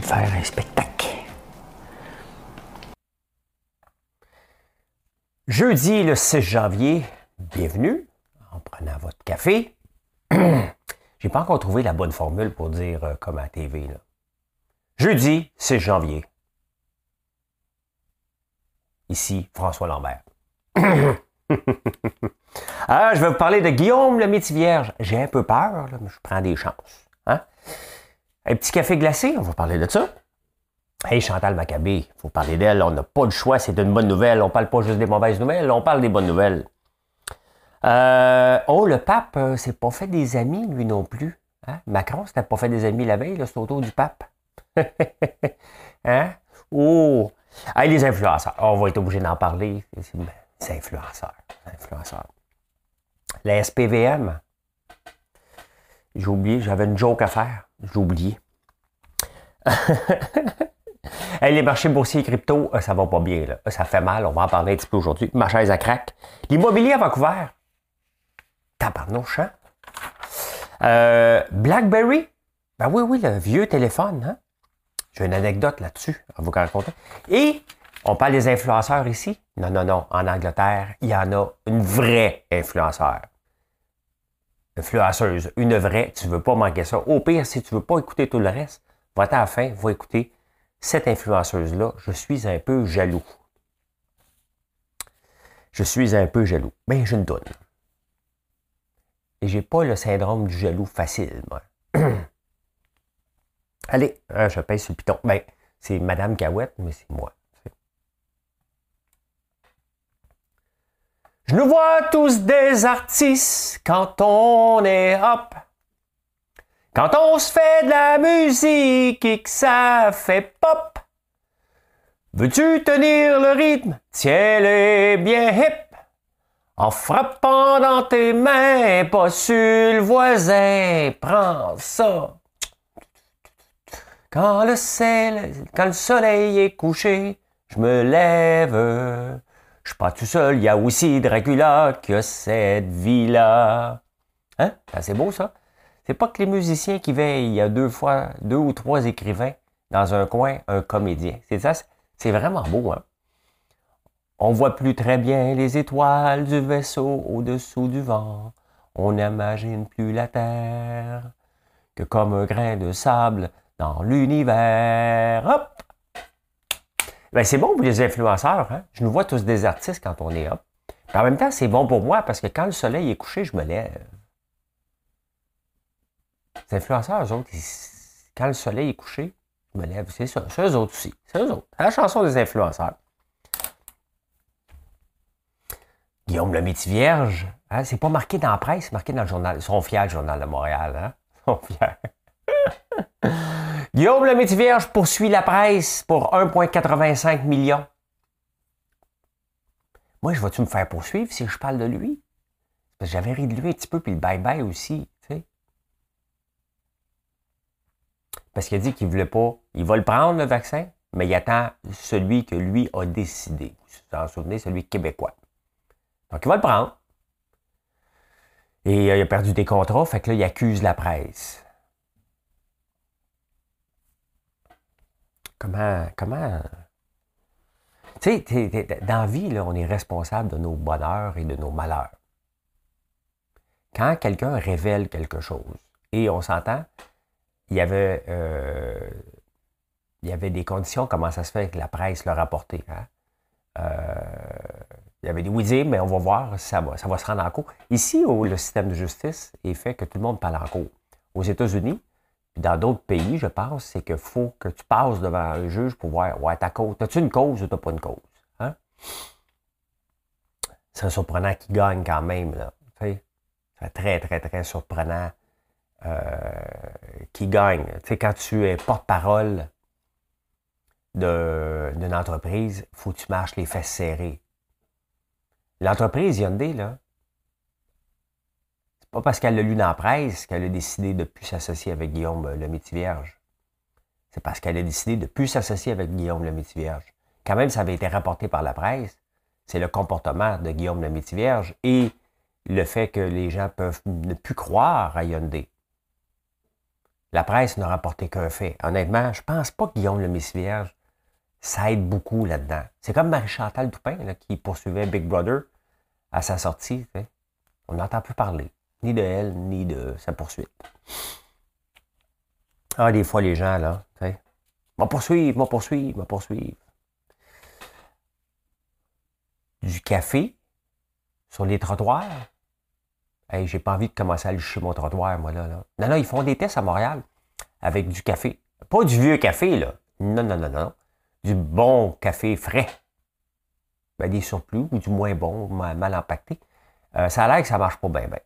De faire un spectacle. Jeudi le 6 janvier, bienvenue en prenant votre café. J'ai pas encore trouvé la bonne formule pour dire euh, comme à TV. Là. Jeudi 6 janvier. Ici, François Lambert. ah, je vais vous parler de Guillaume le métier vierge. J'ai un peu peur, mais je prends des chances. Hein? Un petit café glacé, on va parler de ça. Hey, Chantal Maccabé, il faut parler d'elle. On n'a pas le choix, c'est une bonne nouvelle. On parle pas juste des mauvaises nouvelles, on parle des bonnes nouvelles. Euh, oh, le pape euh, s'est pas fait des amis, lui non plus. Hein? Macron s'était pas fait des amis la veille, c'est autour du pape. hein? Oh! Hey, les influenceurs, on va être obligé d'en parler. C'est influenceurs. influenceurs. La SPVM, j'ai oublié, j'avais une joke à faire. J'ai oublié. les marchés boursiers crypto, euh, ça va pas bien. Là. Ça fait mal, on va en parler un petit peu aujourd'hui. Ma chaise à craque. L'immobilier à Vancouver. Tabarnouche, hein? Euh, BlackBerry? Ben oui, oui, le vieux téléphone. Hein? J'ai une anecdote là-dessus à vous raconter. Et on parle des influenceurs ici? Non, non, non. En Angleterre, il y en a une vraie influenceur influenceuse, une vraie, tu ne veux pas manquer ça. Au pire, si tu ne veux pas écouter tout le reste, va à la fin, va écouter cette influenceuse-là. Je suis un peu jaloux. Je suis un peu jaloux. Ben, je ne donne. Et j'ai pas le syndrome du jaloux facile, moi. Allez, hein, je pèse sur le piton. Ben, c'est Madame Cahouette, mais c'est moi. Nous vois tous des artistes quand on est hop. Quand on se fait de la musique et que ça fait pop. Veux-tu tenir le rythme? Tiens-les bien hip. En frappant dans tes mains, pas sur le voisin, prends ça. Quand le, ciel, quand le soleil est couché, je me lève. Je suis pas tout seul, il y a aussi Dracula qui a cette vie-là. Hein? C'est beau, ça. C'est pas que les musiciens qui veillent, il y a deux fois, deux ou trois écrivains dans un coin, un comédien. C'est ça, c'est vraiment beau, hein? On voit plus très bien les étoiles du vaisseau au-dessous du vent. On n'imagine plus la Terre que comme un grain de sable dans l'univers. Hop! Ben, c'est bon pour les influenceurs. Hein? Je nous vois tous des artistes quand on est là. en même temps, c'est bon pour moi parce que quand le soleil est couché, je me lève. Les influenceurs, eux autres, quand le soleil est couché, je me lève. C'est ça. C'est eux autres aussi. C'est eux autres. la chanson des influenceurs. Guillaume le vierge, hein, c'est pas marqué dans la presse, c'est marqué dans le journal. Ils sont fiers, le journal de Montréal. Hein? Ils sont fiers. Guillaume le métier vierge poursuit la presse pour 1,85 million. Moi, je vais-tu me faire poursuivre si je parle de lui? Parce que j'avais ri de lui un petit peu, puis le bye-bye aussi. Parce qu'il a dit qu'il voulait pas. Il va le prendre, le vaccin, mais il attend celui que lui a décidé. Vous vous en souvenez, celui québécois. Donc, il va le prendre. Et euh, il a perdu des contrats, fait que là, il accuse la presse. Comment. comment? Tu sais, dans la vie, on est responsable de nos bonheurs et de nos malheurs. Quand quelqu'un révèle quelque chose, et on s'entend, il y avait, euh, des conditions, comment ça se fait que la presse l'a rapporté. Hein? Euh, il y avait des oui mais on va voir si ça va, ça va se rendre en cours. Ici, le système de justice est fait que tout le monde parle en cours. Aux États-Unis, dans d'autres pays, je pense, c'est qu'il faut que tu passes devant un juge pour voir, ouais, ta cause, as-tu une cause ou t'as pas une cause? Hein? C'est surprenant qu'il gagne quand même, là. C'est très, très, très surprenant qui gagne. Tu sais, quand tu es porte-parole d'une entreprise, il faut que tu marches les fesses serrées. L'entreprise Hyundai, là, pas parce qu'elle l'a lu dans la presse qu'elle a décidé de plus s'associer avec Guillaume le Vierge. C'est parce qu'elle a décidé de plus s'associer avec Guillaume le Vierge. Quand même, ça avait été rapporté par la presse. C'est le comportement de Guillaume le Vierge et le fait que les gens peuvent ne plus croire à Hyundai. La presse n'a rapporté qu'un fait. Honnêtement, je pense pas que Guillaume le Vierge ça aide beaucoup là-dedans. C'est comme Marie-Chantal Toupin qui poursuivait Big Brother à sa sortie. On n'entend plus parler, ni de elle, ni de sa poursuite. Ah, des fois, les gens, là, tu sais, m'en poursuivre, m'en poursuivre, m'en poursuivre. Du café sur les trottoirs. Hey, j'ai pas envie de commencer à licher mon trottoir, moi, là, là. Non, non, ils font des tests à Montréal avec du café. Pas du vieux café, là. Non, non, non, non du bon café frais, ben, des surplus ou du moins bon, mal impacté, euh, ça a l'air que ça marche pas bien, bien.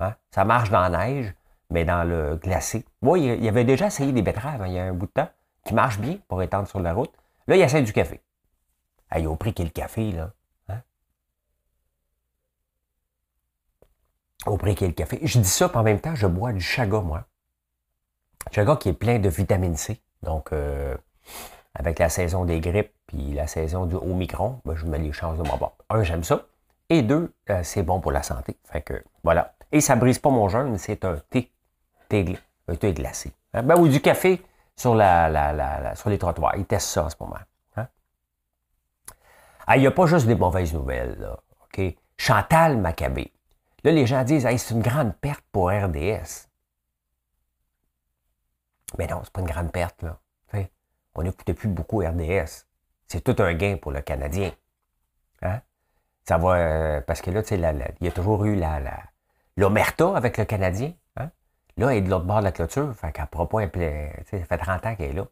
Hein? Ça marche dans la neige, mais dans le glacé. Moi, il avait déjà essayé des betteraves hein, il y a un bout de temps, qui marchent bien pour étendre sur la route. Là, il essaie du café. Hey, au prix qu'est le café, là? Hein? Au prix qu'est le café? Je dis ça, puis en même temps, je bois du chaga, moi. Chaga qui est plein de vitamine C. Donc, euh, avec la saison des grippes puis la saison du Omicron, ben, je mets les chances de mon bord. Un, j'aime ça. Et deux, euh, c'est bon pour la santé. Fait que, voilà. Et ça brise pas mon jeûne, c'est un thé, thé, un thé glacé. Hein? Ben, ou du café sur, la, sur les trottoirs. Ils testent ça en ce moment. Hein? Il n'y a pas juste des mauvaises nouvelles. Là? Chantal Maccabé. Là, les gens disent c'est une grande perte pour RDS. Mais non, c'est pas une grande perte. Là on n'écoutait plus beaucoup RDS. C'est tout un gain pour le Canadien. Hein? Ça va, euh, parce que là, il y a toujours eu la, l'Omerta avec le Canadien. Hein? Là, elle est de l'autre bord de la clôture. Fait qu'elle ne pourra ça fait 30 ans qu'elle est là.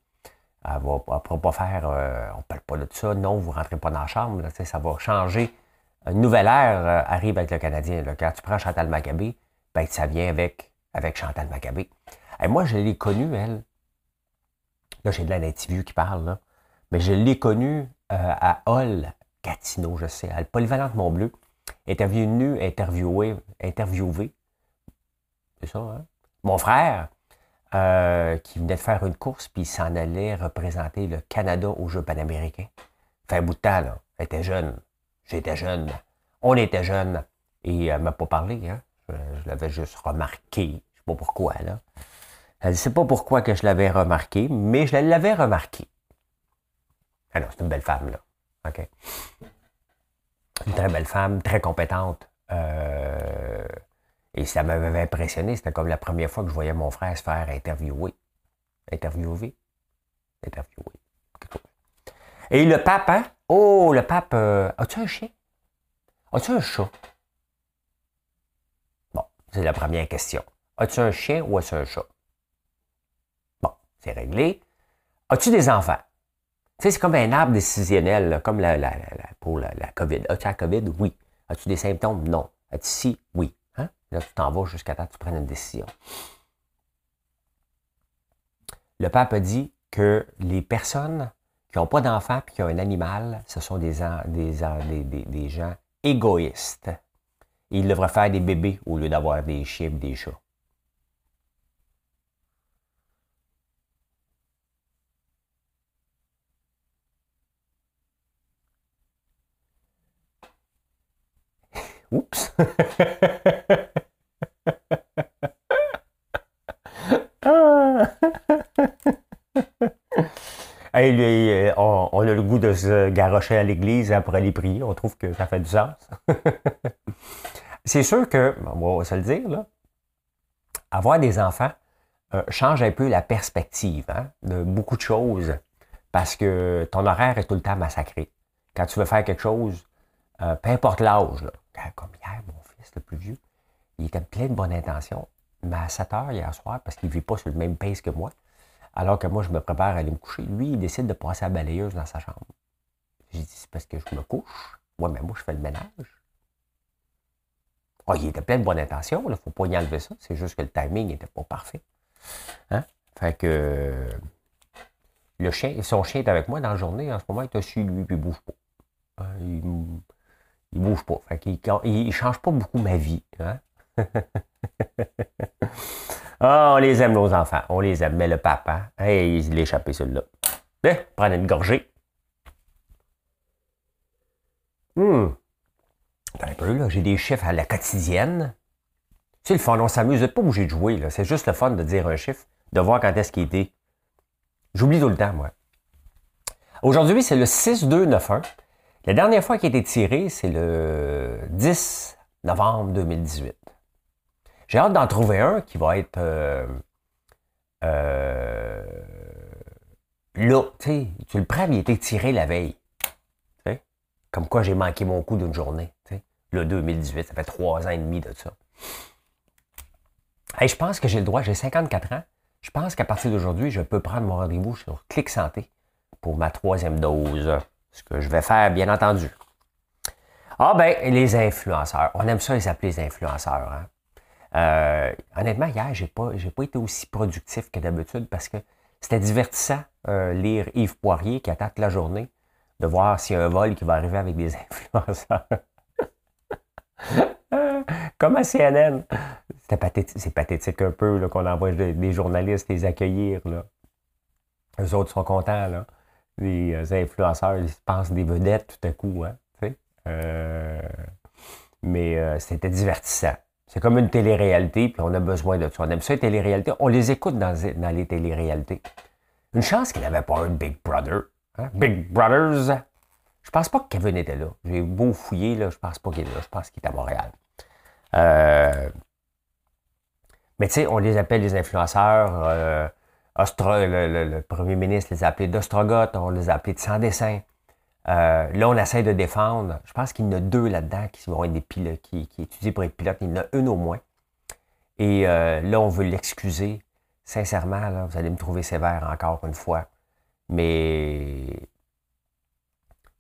Elle ne pourra pas faire, euh, on ne parle pas de ça, non, vous ne rentrez pas dans la chambre. Ça va changer. Une nouvelle ère euh, arrive avec le Canadien. Quand tu prends Chantal Maccabé, ben, ça vient avec, avec Chantal Maccabé. Moi, je l'ai connue, elle, Là, j'ai de la native qui parle. Mais je l'ai connu euh, à Hall, Gatineau, je sais, à le Polyvalente Montbleu. Était venue interviewer, interviewer. C'est ça, hein? Mon frère, euh, qui venait de faire une course, puis il s'en allait représenter le Canada aux Jeux panaméricains. Fait un bout de temps, là. Était jeune. J'étais jeune. On était jeunes. Et elle ne m'a pas parlé, hein? Je, l'avais juste remarqué. Je ne sais pas pourquoi, là. Elle ne sait pas pourquoi que je l'avais remarqué, mais je l'avais remarqué. Ah non, c'est une belle femme, là. OK. Une très belle femme, très compétente. Euh, et ça m'avait impressionné. C'était comme la première fois que je voyais mon frère se faire interviewer. Interviewer? Interviewer. Et le pape, hein? Oh, le pape, euh, as-tu un chien? As-tu un chat? Bon, c'est la première question. As-tu un chien ou as-tu un chat? c'est réglé. As-tu des enfants? C'est comme un arbre décisionnel, comme la, pour la, COVID. As-tu la COVID? Oui. As-tu des symptômes? Non. As-tu si? Oui. Hein? Là, tu t'en vas jusqu'à temps que tu prennes une décision. Le pape a dit que les personnes qui n'ont pas d'enfants et qui ont un animal, ce sont des, gens égoïstes. ils devraient faire des bébés au lieu d'avoir des chiens des chats. Oups. hey, on, on, a le goût de se garrocher à l'église après les prières. On trouve que ça fait du sens. C'est sûr que, on va se le dire, là, avoir des enfants euh, change un peu la perspective hein, de beaucoup de choses parce que ton horaire est tout le temps massacré. Quand tu veux faire quelque chose, euh, peu importe l'âge, comme hier, mon fils, le plus vieux, il était plein de bonnes intentions. Mais à 7 heures hier soir, parce qu'il ne vit pas sur le même pace que moi, alors que moi, je me prépare à aller me coucher, lui, il décide de passer à la balayeuse dans sa chambre. J'ai dit, c'est parce que je me couche. Ouais, mais moi, je fais le ménage. Oh, il était plein de bonnes intentions, il ne faut pas y enlever ça. C'est juste que le timing n'était pas parfait. Hein? Fait que le chien, son chien est avec moi dans la journée. En ce moment, il est assis, lui, puis il bouge pas. Il, il bouge pas. Fait qu'il il, change pas beaucoup ma vie. Hein? ah, on les aime, nos enfants. On les aime. Mais le papa, hey, il est échappé celui-là. Eh, une gorgée. Hum. Un peu, là, j'ai des chiffres à la quotidienne. C'est le fun, on s'amuse. Pas obligé de jouer. C'est juste le fun de dire un chiffre, de voir quand est-ce qu'il était. J'oublie tout le temps, moi. Aujourd'hui, c'est le 6-2-9-1. La dernière fois qu'il a été tiré, c'est le 10 novembre 2018. J'ai hâte d'en trouver un qui va être euh, euh, là. Tu le prends, il a été tiré la veille. Comme quoi j'ai manqué mon coup d'une journée. Le 2018, ça fait trois ans et demi de ça. Je pense que j'ai le droit, j'ai 54 ans. Je pense qu'à partir d'aujourd'hui, je peux prendre mon rendez-vous sur Clic Santé pour ma troisième dose. Ce que je vais faire, bien entendu. Ah ben, les influenceurs. On aime ça les appeler les influenceurs. Hein. Euh, honnêtement, hier, j'ai pas, j'ai pas été aussi productif que d'habitude parce que c'était divertissant euh, lire Yves Poirier qui attaque la journée de voir s'il y a un vol qui va arriver avec des influenceurs. Comme à CNN. c'est pathétique un peu qu'on envoie des, journalistes les accueillir. Là. Eux autres sont contents. Là. Les euh, influenceurs, ils se pensent des vedettes tout à coup. Hein, euh, mais euh, c'était divertissant. C'est comme une télé-réalité, puis on a besoin de ça. On aime ça, les télé-réalités. On les écoute dans, dans les télé-réalités. Une chance qu'il n'avait pas un Big Brother. Hein? Big Brothers. Je pense pas que Kevin était là. J'ai beau fouiller, là, je pense pas qu'il est là. Je pense qu'il est à Montréal. Mais tu sais, on les appelle les influenceurs. Euh, le, premier ministre les a appelés d'Ostrogoth, on les a appelés de sans dessin. Euh, là, on essaie de défendre. Je pense qu'il y en a deux là-dedans qui vont être des pilotes, qui, étudient pour être pilotes. Il y en a une au moins. Et là, on veut l'excuser. Sincèrement, vous allez me trouver sévère encore une fois. Mais,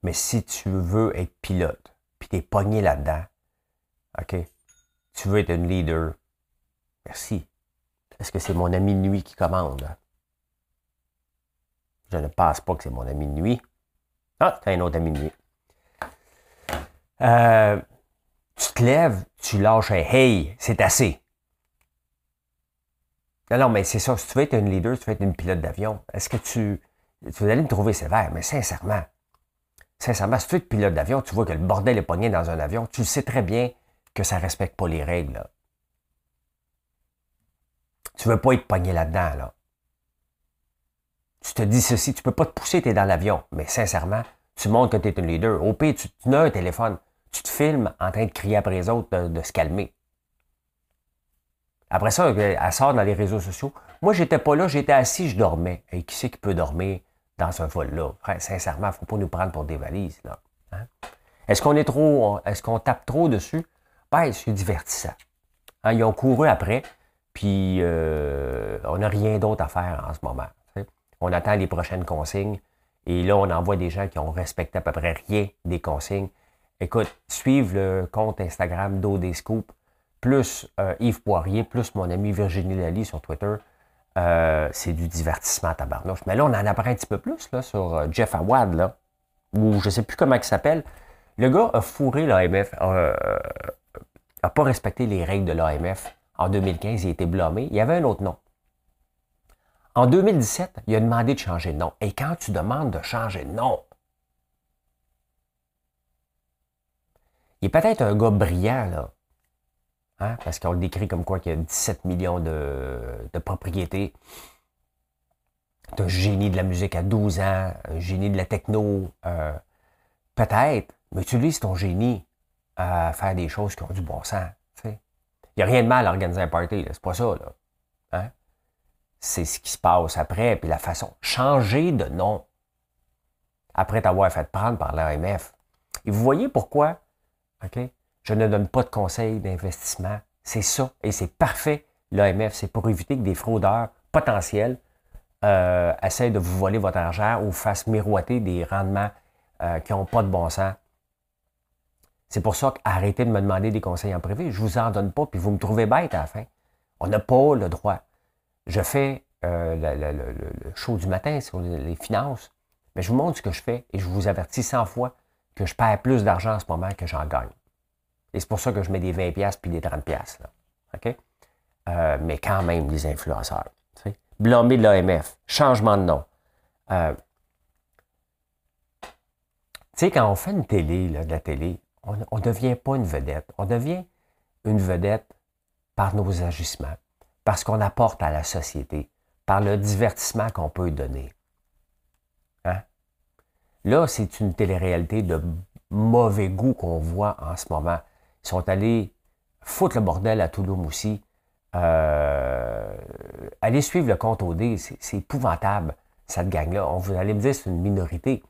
mais si tu veux être pilote, puis tu es pogné là-dedans, OK? Tu veux être un leader. Merci. Est-ce que c'est mon ami nuit qui commande? Je ne pense pas que c'est mon ami de nuit. Ah, c'est un autre ami de nuit. Euh, tu te lèves, tu lâches un hey, c'est assez. Non, non, mais c'est ça. Si tu veux être un leader, si tu veux être une pilote d'avion, est-ce que tu tu vas aller me trouver sévère, mais sincèrement, sincèrement, si tu es pilote d'avion, tu vois que le bordel est pogné dans un avion, tu sais très bien que ça ne respecte pas les règles. Tu ne veux pas être pogné là-dedans. Là. Tu te dis ceci, tu peux pas te pousser, tu es dans l'avion. Mais sincèrement, tu montres que tu es un leader. Au pire, tu, tu as un téléphone. Tu te filmes en train de crier après les autres de, se calmer. Après ça, elle sort dans les réseaux sociaux. Moi, j'étais pas là, j'étais assis, je dormais. Et qui c'est qui peut dormir dans ce vol-là? Sincèrement, il ne faut pas nous prendre pour des valises. Hein? Est-ce qu'on est trop. Est-ce qu'on tape trop dessus? Ben, c'est divertissant. Hein, ils ont couru après, puis euh, on n'a rien d'autre à faire en ce moment. On attend les prochaines consignes. Et là, on envoie des gens qui ont respecté à peu près rien des consignes. Écoute, suivre le compte Instagram d'Odescoop, plus euh, Yves Poirier, plus mon ami Virginie Lally sur Twitter, euh, c'est du divertissement à tabarnouche. Mais là, on en apprend un petit peu plus sur euh, Jeff Awad, là, ou je ne sais plus comment il s'appelle. Le gars a fourré l'AMF, n'a euh, pas respecté les règles de l'AMF. En 2015, il a été blâmé. Il y avait un autre nom. En 2017, il a demandé de changer de nom. Et quand tu demandes de changer de nom, il est peut-être un gars brillant, là. Hein? Parce qu'on le décrit comme quoi qu'il y a 17 millions de, propriétés. un génie de la musique à 12 ans, un génie de la techno. Euh, peut-être, mais utilise ton génie à faire des choses qui ont du bon sens. Il n'y a rien de mal à organiser un party, c'est pas ça. Là. C'est ce qui se passe après, puis la façon. Changer de nom après t'avoir fait prendre par l'AMF. Et vous voyez pourquoi, OK? Je ne donne pas de conseils d'investissement. C'est ça. Et c'est parfait, l'AMF. C'est pour éviter que des fraudeurs potentiels euh, essayent de vous voler votre argent ou fassent miroiter des rendements euh, qui n'ont pas de bon sens. C'est pour ça qu'arrêtez de me demander des conseils en privé. Je vous en donne pas, puis vous me trouvez bête à la fin. On n'a pas le droit. Je fais euh, le, show du matin sur les finances, mais je vous montre ce que je fais et je vous avertis 100 fois que je perds plus d'argent en ce moment que j'en gagne. Et c'est pour ça que je mets des 20$ puis des 30$. Là. OK? Euh, mais quand même, les influenceurs. Blâmer de l'AMF, changement de nom. Euh, tu sais, quand on fait une télé, de la télé, on ne devient pas une vedette. On devient une vedette par nos agissements, parce qu'on apporte à la société, par le divertissement qu'on peut donner. Hein? Là, c'est une télé-réalité de mauvais goût qu'on voit en ce moment. Ils sont allés foutre le bordel à Toulouse aussi. Euh, allez suivre le compte OD, c'est épouvantable, cette gang-là. Vous allez me dire c'est une minorité.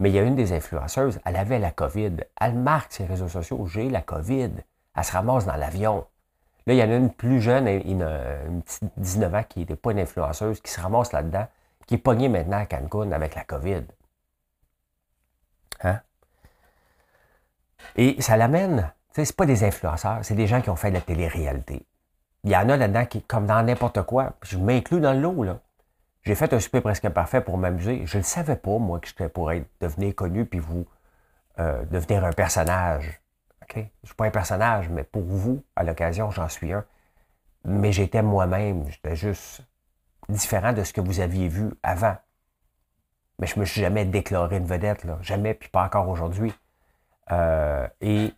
Mais il y a une des influenceuses, elle avait la COVID. Elle marque ses réseaux sociaux, j'ai la COVID. Elle se ramasse dans l'avion. Là, il y en a une plus jeune, une, une petite 19 ans qui n'était pas une influenceuse, qui se ramasse là-dedans, qui est pognée maintenant à Cancun avec la COVID. Hein? Et ça l'amène, ce pas des influenceurs, c'est des gens qui ont fait de la télé-réalité. Il y en a là-dedans qui, comme dans n'importe quoi, je m'inclus dans le lot, là. J'ai fait un super presque parfait pour m'amuser. Je ne savais pas, moi, que j'étais pour être, devenir connu puis vous euh, devenir un personnage. Je ne suis pas un personnage, mais pour vous, à l'occasion, j'en suis un. Mais j'étais moi-même. J'étais juste différent de ce que vous aviez vu avant. Mais je ne me suis jamais déclaré une vedette. Jamais, puis pas encore aujourd'hui. Euh, et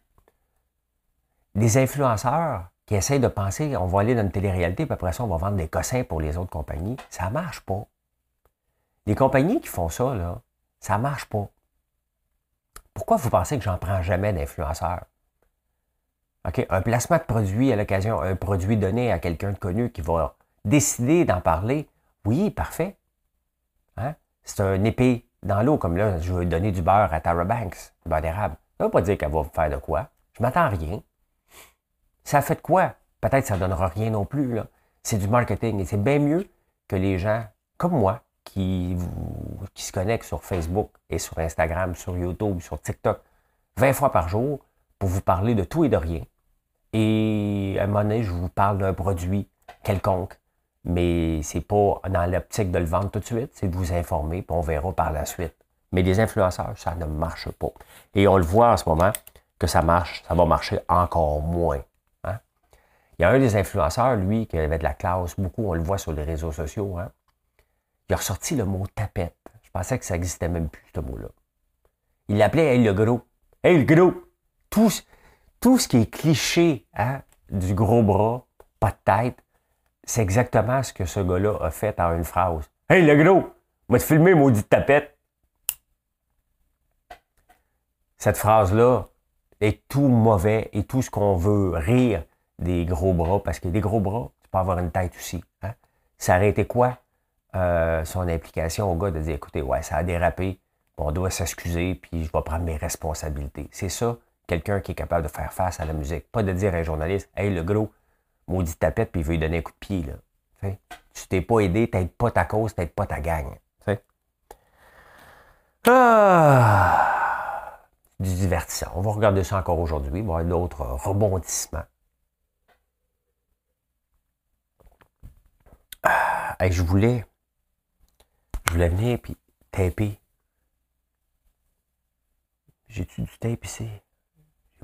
les influenceurs, qui essayent de penser, on va aller dans une télé-réalité, puis après ça, on va vendre des cossins pour les autres compagnies. Ça ne marche pas. Les compagnies qui font ça, ça ne marche pas. Pourquoi vous pensez que j'en prends jamais d'influenceurs? Un placement de produit à l'occasion, un produit donné à quelqu'un de connu qui va décider d'en parler, oui, parfait. Hein? C'est un épée dans l'eau, comme là, je veux donner du beurre à Tara Banks, du beurre d'érable. Ça ne veut pas dire qu'elle va faire de quoi. Je m'attends à rien. Ça fait de quoi? Peut-être que ça ne donnera rien non plus. C'est du marketing et c'est bien mieux que les gens comme moi qui, qui se connectent sur Facebook et sur Instagram, sur YouTube, sur TikTok 20 fois par jour pour vous parler de tout et de rien. Et à un moment donné, je vous parle d'un produit quelconque, mais c'est pas dans l'optique de le vendre tout de suite, c'est de vous informer, puis on verra par la suite. Mais les influenceurs, ça ne marche pas. Et on le voit en ce moment que ça marche, ça va marcher encore moins. Il y a un des influenceurs, lui, qui avait de la classe, beaucoup, on le voit sur les réseaux sociaux. Hein. Il a ressorti le mot tapette. Je pensais que ça n'existait même plus, ce mot-là. Il l'appelait Hey le gros. Hey le gros. Tout, tout ce qui est cliché hein, du gros bras, pas de tête, c'est exactement ce que ce gars-là a fait en une phrase. Hey le gros, va te filmer, maudit tapette. Cette phrase-là est tout mauvais et tout ce qu'on veut rire des gros bras, parce que des gros bras, tu peux avoir une tête aussi. Hein? Ça aurait quoi euh, son implication au gars de dire, écoutez, ouais, ça a dérapé, on doit s'excuser, puis je vais prendre mes responsabilités. C'est ça, quelqu'un qui est capable de faire face à la musique. Pas de dire à un journaliste, hey, le gros, maudit tapette, puis il veut lui donner un coup de pied. Là. Tu t'es pas aidé, t'aides pas ta cause, t'aides pas ta gang. Ah, du divertissant. On va regarder ça encore aujourd'hui. Il va y avoir d'autres rebondissements. je voulais, je voulais venir puis taper. J'ai-tu du tape ici?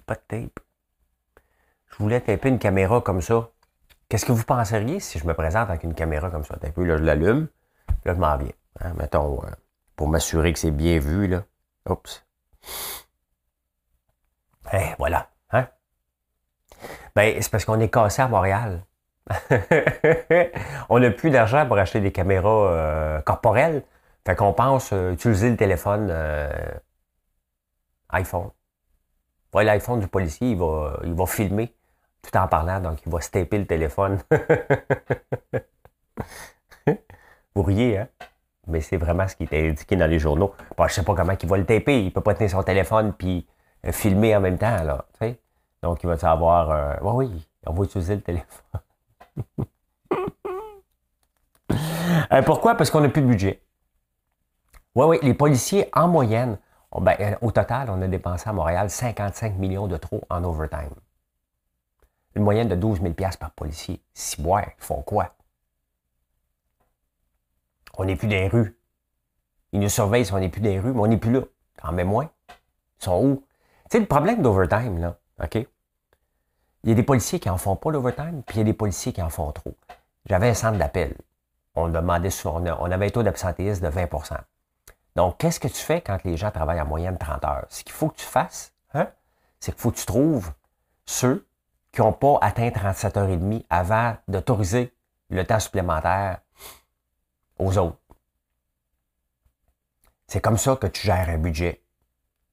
Pas de tape. Je voulais taper une caméra comme ça. Qu'est-ce que vous penseriez si je me présente avec une caméra comme ça? peu, là, je l'allume, là, je m'en viens. Hein, mettons, euh, pour m'assurer que c'est bien vu, là. Oups. Eh, voilà. Hein? Ben, c'est parce qu'on est cassé à Montréal. on n'a plus d'argent pour acheter des caméras euh, corporelles. Fait qu'on pense euh, utiliser le téléphone iPhone. Voilà l'iPhone du policier, il va, il va filmer tout en parlant, donc il va se taper le téléphone. Vous riez, hein? Mais c'est vraiment ce qui était indiqué dans les journaux. Bon, je sais pas comment il va le taper. Il peut pas tenir son téléphone puis filmer en même temps, là. Donc, il va savoir, oui, oui, on va utiliser le téléphone. Euh, pourquoi? Parce qu'on n'a plus de budget. Oui, oui, les policiers, en moyenne, Ben, au total, on a dépensé à Montréal 55 millions de trop en overtime. Une moyenne de 12 000 par policier. Si boire, ils font quoi? On n'est plus les rues. Ils nous surveillent si on n'est plus les rues, mais on n'est plus là. En même moins. Ils sont où? Tu sais, le problème d'overtime, là, OK? Il y a des policiers qui en font pas l'overtime, puis il y a des policiers qui en font trop. J'avais un centre d'appel. On demandait on, on avait un taux d'absentéisme de 20 Donc, qu'est-ce que tu fais quand les gens travaillent en moyenne 30 heures? Ce qu'il faut que tu fasses, hein, c'est qu'il faut que tu trouves ceux qui n'ont pas atteint 37 heures et demie avant d'autoriser le temps supplémentaire aux autres. C'est comme ça que tu gères un budget.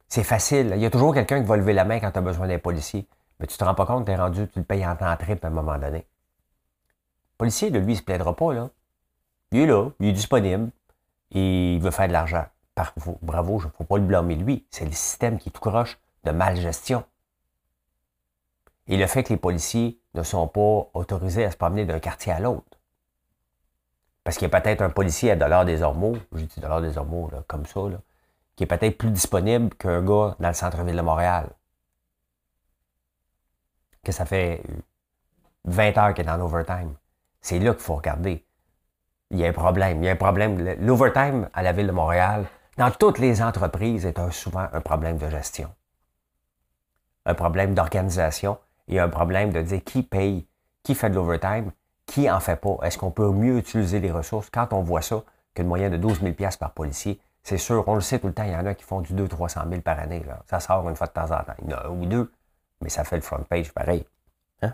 C'est facile. Il y a toujours quelqu'un qui va lever la main quand tu as besoin d'un policier. Mais tu te rends pas compte, tu es rendu, tu le payes en temps trip à un moment donné. Le policier, de lui, il se plaidera pas, là. Il est là, il est disponible, et il veut faire de l'argent. Bravo, je ne faut pas le blâmer lui. C'est le système qui tout croche de mal gestion. Et le fait que les policiers ne sont pas autorisés à se promener d'un quartier à l'autre. Parce qu'il y a peut-être un policier à Dollar des Ormeaux, j'ai dit Dollar des Ormeaux, comme ça, qui est peut-être plus disponible qu'un gars dans le centre-ville de Montréal. Que ça fait 20 heures qu'il est dans l'overtime. C'est là qu'il faut regarder. Il y a un problème. Il y a un problème. L'overtime à la ville de Montréal, dans toutes les entreprises, est souvent un problème de gestion. Un problème d'organisation et un problème de dire qui paye, qui fait de l'overtime, qui en fait pas. Est-ce qu'on peut mieux utiliser les ressources? Quand on voit ça qu'une moyenne de 12 000 par policier? C'est sûr, on le sait tout le temps, il y en a qui font du 200-300 000 par année. Là. Ça sort une fois de temps en temps. Il y en a un ou deux, mais ça fait le front page pareil. Hein?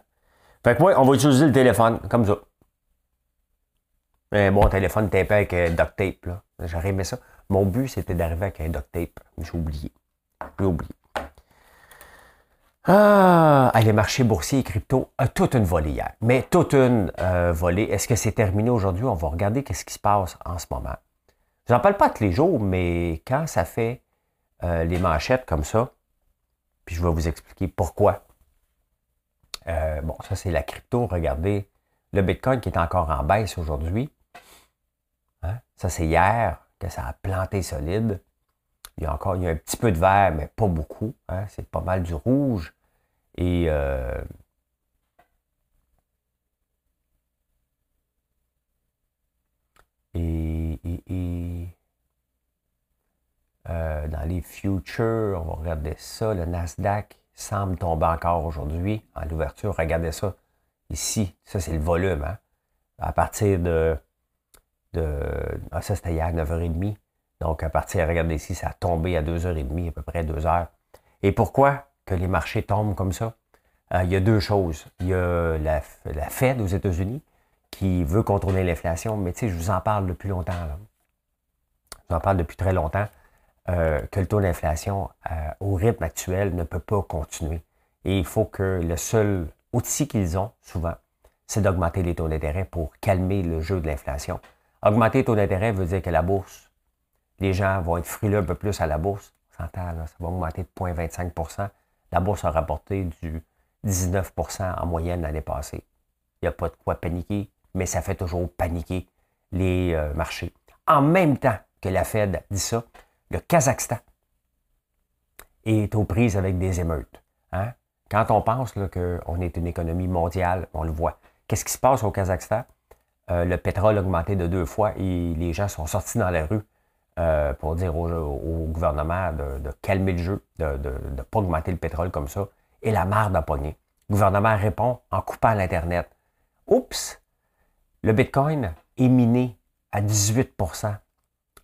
Fait que moi, on va utiliser le téléphone comme ça. Un bon téléphone tapé avec un duct tape. J'aurais aimé ça. Mon but, c'était d'arriver avec un duct tape. J'ai oublié. J'ai oublié. Ah, les marchés boursiers et crypto, toute une volée hier. Mais toute une euh, volée. Est-ce que c'est terminé aujourd'hui? On va regarder qu'est-ce qui se passe en ce moment. Je n'en parle pas tous les jours, mais quand ça fait euh, les manchettes comme ça, puis je vais vous expliquer pourquoi. Euh, bon, ça c'est la crypto. Regardez le Bitcoin qui est encore en baisse aujourd'hui. Hein? Ça c'est hier que ça a planté solide. Il y a encore il y a un petit peu de vert, mais pas beaucoup. Hein? C'est pas mal du rouge. Et euh, et, euh, dans les futures, on va regarder ça. Le Nasdaq semble tomber encore aujourd'hui en l'ouverture. Regardez ça ici. Ça, c'est le volume. Hein? À partir de. De ah, ça, c'était hier à 9h30. Donc, à partir, regardez ici, ça a tombé à 2h30, à peu près 2h. Et pourquoi que les marchés tombent comme ça? Euh, il y a deux choses. Il y a la, Fed aux États-Unis qui veut contrôler l'inflation, mais tu sais, je vous en parle depuis longtemps. Je vous en parle depuis très longtemps euh, que le taux d'inflation euh, au rythme actuel ne peut pas continuer. Et il faut que le seul outil qu'ils ont, souvent, c'est d'augmenter les taux d'intérêt pour calmer le jeu de l'inflation. Augmenter les taux d'intérêt veut dire que la bourse les gens vont être frileux un peu plus à la bourse. On s'entend, ça va augmenter de 0,25% La bourse a rapporté du 19% en moyenne l'année passée. Il n'y a pas de quoi paniquer, mais ça fait toujours paniquer les euh, marchés. En même temps que la Fed dit ça, le Kazakhstan est aux prises avec des émeutes. Hein? Quand on pense qu'on est une économie mondiale, on le voit. Qu'est-ce qui se passe au Kazakhstan? Euh, le pétrole a augmenté de deux fois et les gens sont sortis dans la rue euh, pour dire au, gouvernement de, calmer le jeu, de ne pas augmenter le pétrole comme ça, et la marde a pogné. Le gouvernement répond en coupant l'Internet. Oups! Le Bitcoin est miné à 18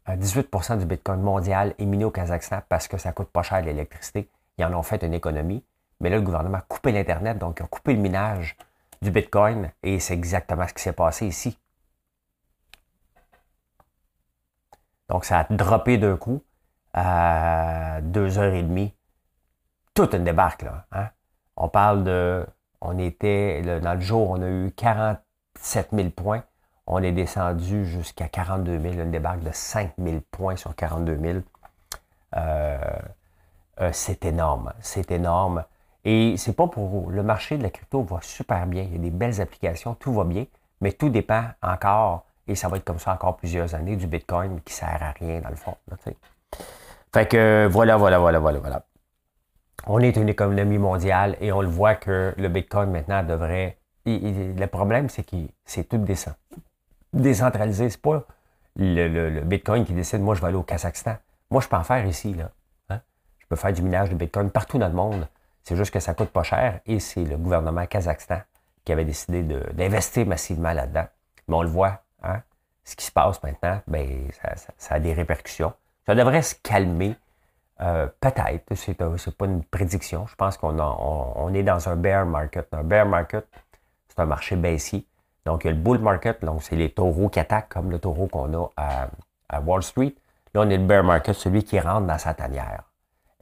à 18% du Bitcoin mondial est miné au Kazakhstan parce que ça coûte pas cher l'électricité. Ils en ont fait une économie. Mais là, le gouvernement a coupé l'Internet, donc il a coupé le minage Bitcoin et c'est exactement ce qui s'est passé ici. Donc, ça a droppé d'un coup à 2h30. Toute une débarque, là. Hein? On parle de. On était. dans le jour, on a eu 47 000 points. On est descendu jusqu'à 42 000. Une débarque de 5 000 points sur 42 000. Euh, euh, c'est énorme. C'est énorme. Et c'est pas pour. Le marché de la crypto va super bien. Il y a des belles applications. Tout va bien. Mais tout dépend encore et ça va être comme ça encore plusieurs années du Bitcoin qui sert à rien dans le fond. Fait que voilà, voilà, voilà, voilà, voilà. On est une économie mondiale et on le voit que le Bitcoin maintenant devrait. le problème, c'est que c'est tout descend. Décentralisé, c'est pas le, Bitcoin qui décide, moi je vais aller au Kazakhstan. Moi, je peux en faire ici, là. Hein. Je peux faire du minage de Bitcoin partout dans le monde. C'est juste que ça coûte pas cher et c'est le gouvernement Kazakhstan qui avait décidé d'investir massivement là-dedans. Mais on le voit, hein? ce qui se passe maintenant, ben, ça, a des répercussions. Ça devrait se calmer. Euh, peut-être, c'est, pas une prédiction. Je pense qu'on on, est dans un bear market. Un bear market, c'est un marché baissier. Donc, il y a le bull market, donc c'est les taureaux qui attaquent, comme le taureau qu'on a à, Wall Street. Là, on est le bear market, celui qui rentre dans sa tanière.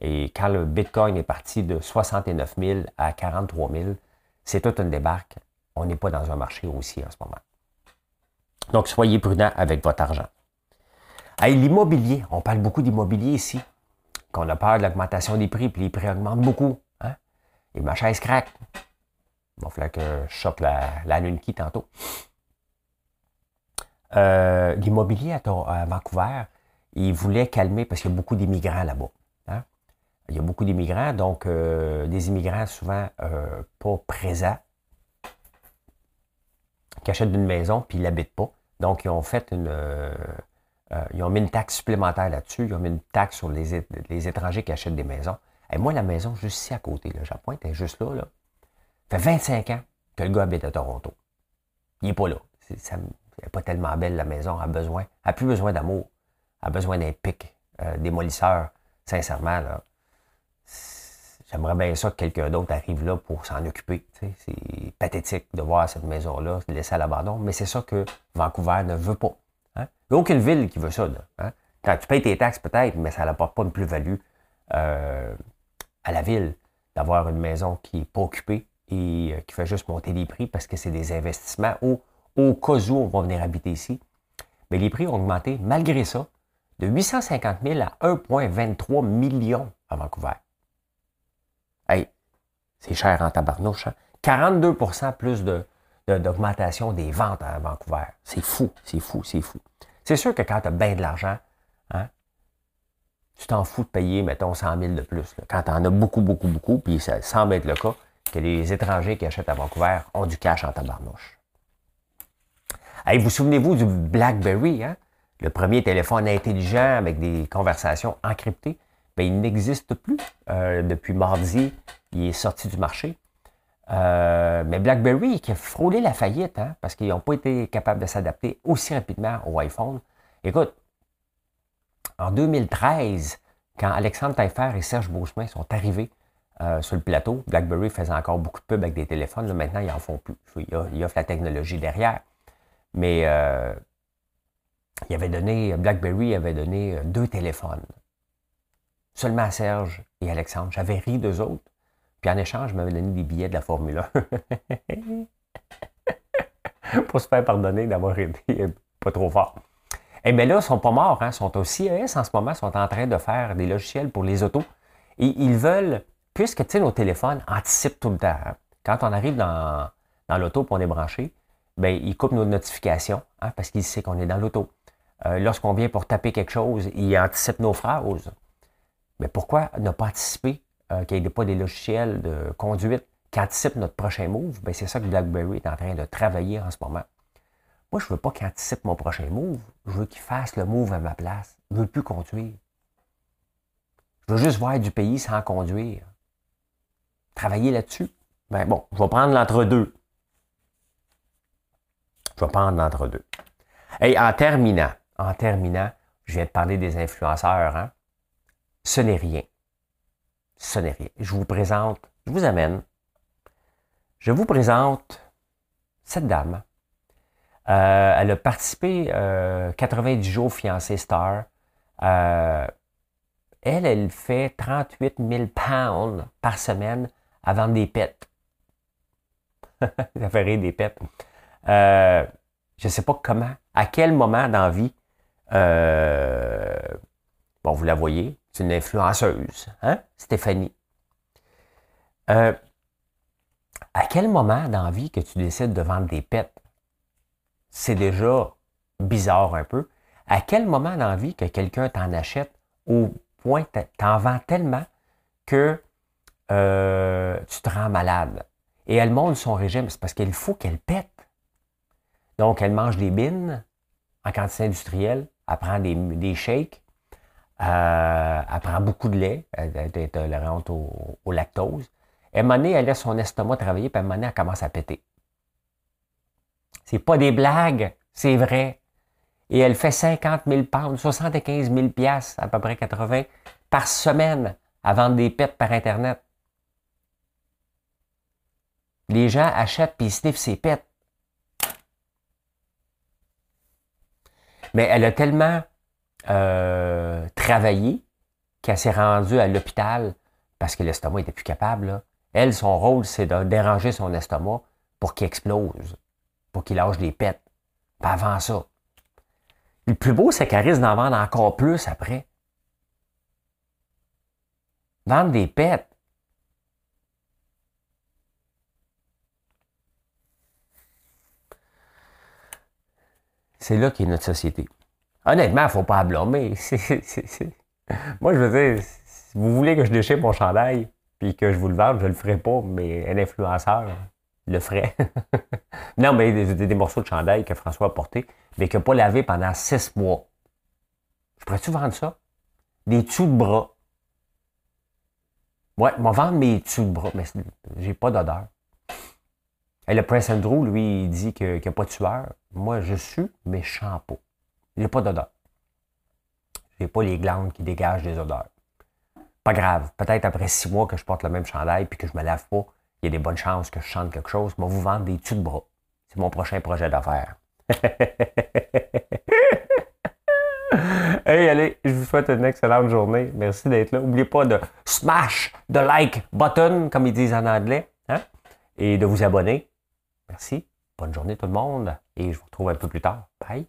Et quand le Bitcoin est parti de 69 000 à 43 000, c'est toute une débarque. On n'est pas dans un marché haussier en ce moment. Donc, soyez prudent avec votre argent. l'immobilier, on parle beaucoup d'immobilier ici. Qu'on a peur de l'augmentation des prix, puis les prix augmentent beaucoup. Hein? Et ma chaise craque. Il va falloir que je chope la, la qui tantôt. Euh, l'immobilier à, Vancouver, il voulait calmer parce qu'il y a beaucoup d'immigrants là-bas. Il y a beaucoup d'immigrants, donc euh, des immigrants souvent euh, pas présents, qui achètent une maison puis ils l'habitent pas. Donc, ils ont fait une. ils ont mis une taxe supplémentaire là-dessus. Ils ont mis une taxe sur les, étrangers qui achètent des maisons. Et moi, la maison, juste ici à côté, là, j'appointe, elle est juste là, là. Ça fait 25 ans que le gars habite à Toronto. Il n'est pas là. elle n'est pas tellement belle, la maison. Elle a besoin. Elle n'a plus besoin d'amour. Elle a besoin d'un pic euh, démolisseur. Sincèrement, là. J'aimerais bien ça que quelqu'un d'autre arrive là pour s'en occuper. C'est pathétique de voir cette maison-là laissée à l'abandon, mais c'est ça que Vancouver ne veut pas. Hein. Il n'y a aucune ville qui veut ça. Hein. Quand tu payes tes taxes, peut-être, mais ça n'apporte pas une plus-value euh, à la ville d'avoir une maison qui n'est pas occupée, et euh, qui fait juste monter les prix parce que c'est des investissements au, au cas où on va venir habiter ici. Mais les prix ont augmenté malgré ça de 850 000 à 1,23 million à Vancouver. C'est cher en tabarnouche. 42% hein? plus de, d'augmentation des ventes à Vancouver. C'est fou, c'est fou, c'est fou. C'est sûr que quand tu as bien de l'argent, hein, tu t'en fous de payer, mettons, 100 000 de plus. Quand tu en as beaucoup, beaucoup, beaucoup, puis ça semble être le cas, que les étrangers qui achètent à Vancouver ont du cash en tabarnouche. Vous souvenez-vous du BlackBerry, hein? le premier téléphone intelligent avec des conversations encryptées? Bien, il n'existe plus. Euh, depuis mardi, il est sorti du marché. Euh, mais BlackBerry qui a frôlé la faillite, hein, parce qu'ils n'ont pas été capables de s'adapter aussi rapidement au iPhone. Écoute, en 2013, quand Alexandre Taillefer et Serge Beauchemin sont arrivés euh, sur le plateau. BlackBerry faisait encore beaucoup de pubs avec des téléphones. maintenant, ils en font plus. Ils offrent la technologie derrière. Mais euh, il avait donné, BlackBerry avait donné deux téléphones. Seulement à Serge et Alexandre. J'avais ri d'eux autres. Puis en échange, je m'avais donné des billets de la Formule 1. Pour se faire pardonner d'avoir été pas trop fort. Eh bien là, ils ne sont pas morts. Hein? Ils sont au CES en ce moment. Ils sont en train de faire des logiciels pour les autos. Et ils veulent puisque nos téléphones anticipent tout le temps. Hein. Quand on arrive dans, l'auto et on est branché, ben, il coupe nos notifications hein, parce qu'il sait qu'on est dans l'auto. Euh, lorsqu'on vient pour taper quelque chose, il anticipe nos phrases. Mais pourquoi ne pas anticiper euh, qu'il n'y ait pas des logiciels de conduite qui anticipent notre prochain move? Ben, c'est ça que BlackBerry est en train de travailler en ce moment. Moi, je ne veux pas qu'il anticipe mon prochain move. Je veux qu'il fasse le move à ma place. Je ne veux plus conduire. Je veux juste voir du pays sans conduire travailler là-dessus? Ben bon, je vais prendre l'entre-deux. Je vais prendre l'entre-deux. Et en terminant, en terminant, je viens de parler des influenceurs. Hein? Ce n'est rien. Ce n'est rien. Je vous présente, je vous amène. Je vous présente cette dame. Euh, elle a participé euh, 90 jours fiancée star. Euh, elle, elle fait 38 000 pounds par semaine à vendre des pets. Ça fait des pets. Euh, je ne sais pas comment, à quel moment dans la vie, bon, vous la voyez, c'est une influenceuse, hein, Stéphanie. Euh, à quel moment dans la vie que tu décides de vendre des pets? C'est déjà bizarre un peu. À quel moment dans la vie que quelqu'un t'en achète au point, t'en vends tellement que euh, tu te rends malade? Et elle monte son régime, c'est parce qu'il faut qu'elle pète. Donc, elle mange des bines en quantité industrielle, elle prend des, des shakes, euh, elle prend beaucoup de lait, elle, est tolérante au, lactose. Et à elle laisse son estomac travailler, puis à elle commence à péter. C'est pas des blagues, c'est vrai. Et elle fait 50 000 pounds, 75 000 piastres, à peu près 80, par semaine à vendre des pets par Internet. Les gens achètent puis ils sniffent ses pets. Mais elle a tellement euh, travaillé qu'elle s'est rendue à l'hôpital parce que l'estomac n'était plus capable. Elle, son rôle, c'est de déranger son estomac pour qu'il explose, pour qu'il lâche des pets. Pas avant ça. Le plus beau, c'est qu'elle risque d'en vendre encore plus après. Vendre des pets. C'est là qu'est notre société. Honnêtement, il ne faut pas blâmer. Moi, je veux dire, si vous voulez que je déchire mon chandail puis que je vous le vende, je le ferai pas, mais un influenceur le ferait. non, mais des, des, morceaux de chandail que François a portés, mais qu'il n'a pas lavé pendant six mois. Je pourrais-tu vendre ça? Des dessous de bras. Ouais, vais vendre mes dessous de bras, mais j'ai pas d'odeur. Et le Prince Andrew, lui, il dit qu'il n'y a pas de sueur. Moi, je suis, mais je. J'ai pas d'odeur. J'ai pas les glandes qui dégagent des odeurs. Pas grave. Peut-être après six mois que je porte le même chandail puis que je me lave pas, il y a des bonnes chances que je chante quelque chose. Moi, vous vendre des tubes de bras. C'est mon prochain projet d'affaires. hey, allez, je vous souhaite une excellente journée. Merci d'être là. N'oubliez pas de smash the like button, comme ils disent en anglais, hein? et de vous abonner. Merci. Bonne journée tout le monde. Et je vous retrouve un peu plus tard. Bye.